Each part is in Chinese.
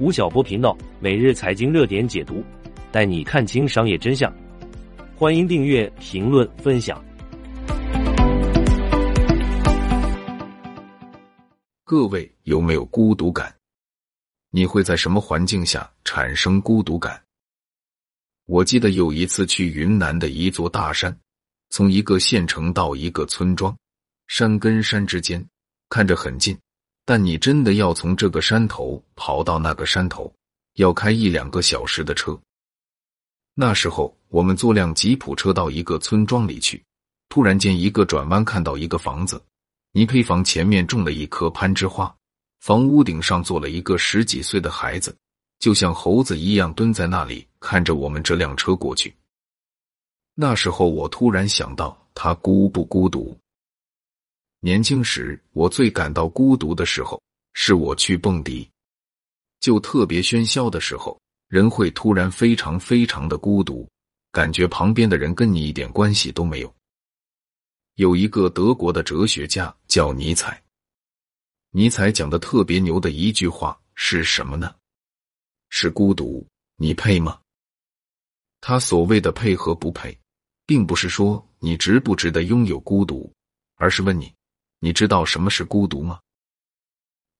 吴晓波频道每日财经热点解读，带你看清商业真相。欢迎订阅、评论、分享。各位有没有孤独感？你会在什么环境下产生孤独感？我记得有一次去云南的一座大山，从一个县城到一个村庄，山跟山之间看着很近。但你真的要从这个山头跑到那个山头，要开一两个小时的车。那时候我们坐辆吉普车到一个村庄里去，突然间一个转弯看到一个房子，泥坯房前面种了一棵攀枝花，房屋顶上坐了一个十几岁的孩子，就像猴子一样蹲在那里看着我们这辆车过去。那时候我突然想到，他孤不孤独？年轻时，我最感到孤独的时候，是我去蹦迪，就特别喧嚣的时候，人会突然非常非常的孤独，感觉旁边的人跟你一点关系都没有。有一个德国的哲学家叫尼采，尼采讲的特别牛的一句话是什么呢？是孤独，你配吗？他所谓的配和不配，并不是说你值不值得拥有孤独，而是问你。你知道什么是孤独吗？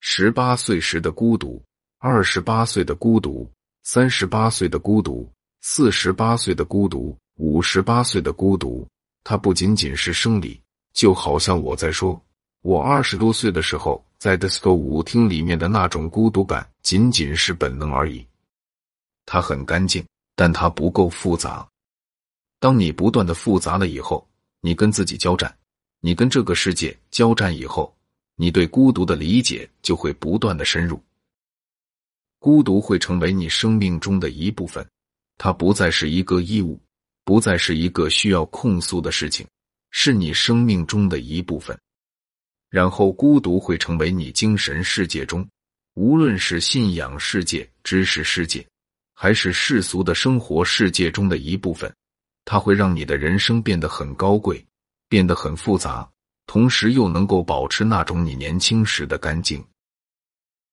十八岁时的孤独，二十八岁的孤独，三十八岁的孤独，四十八岁的孤独，五十八岁的孤独，它不仅仅是生理，就好像我在说，我二十多岁的时候在 disco 舞厅里面的那种孤独感，仅仅是本能而已。它很干净，但它不够复杂。当你不断的复杂了以后，你跟自己交战。你跟这个世界交战以后，你对孤独的理解就会不断的深入。孤独会成为你生命中的一部分，它不再是一个义务，不再是一个需要控诉的事情，是你生命中的一部分。然后，孤独会成为你精神世界中，无论是信仰世界、知识世界，还是世俗的生活世界中的一部分。它会让你的人生变得很高贵。变得很复杂，同时又能够保持那种你年轻时的干净。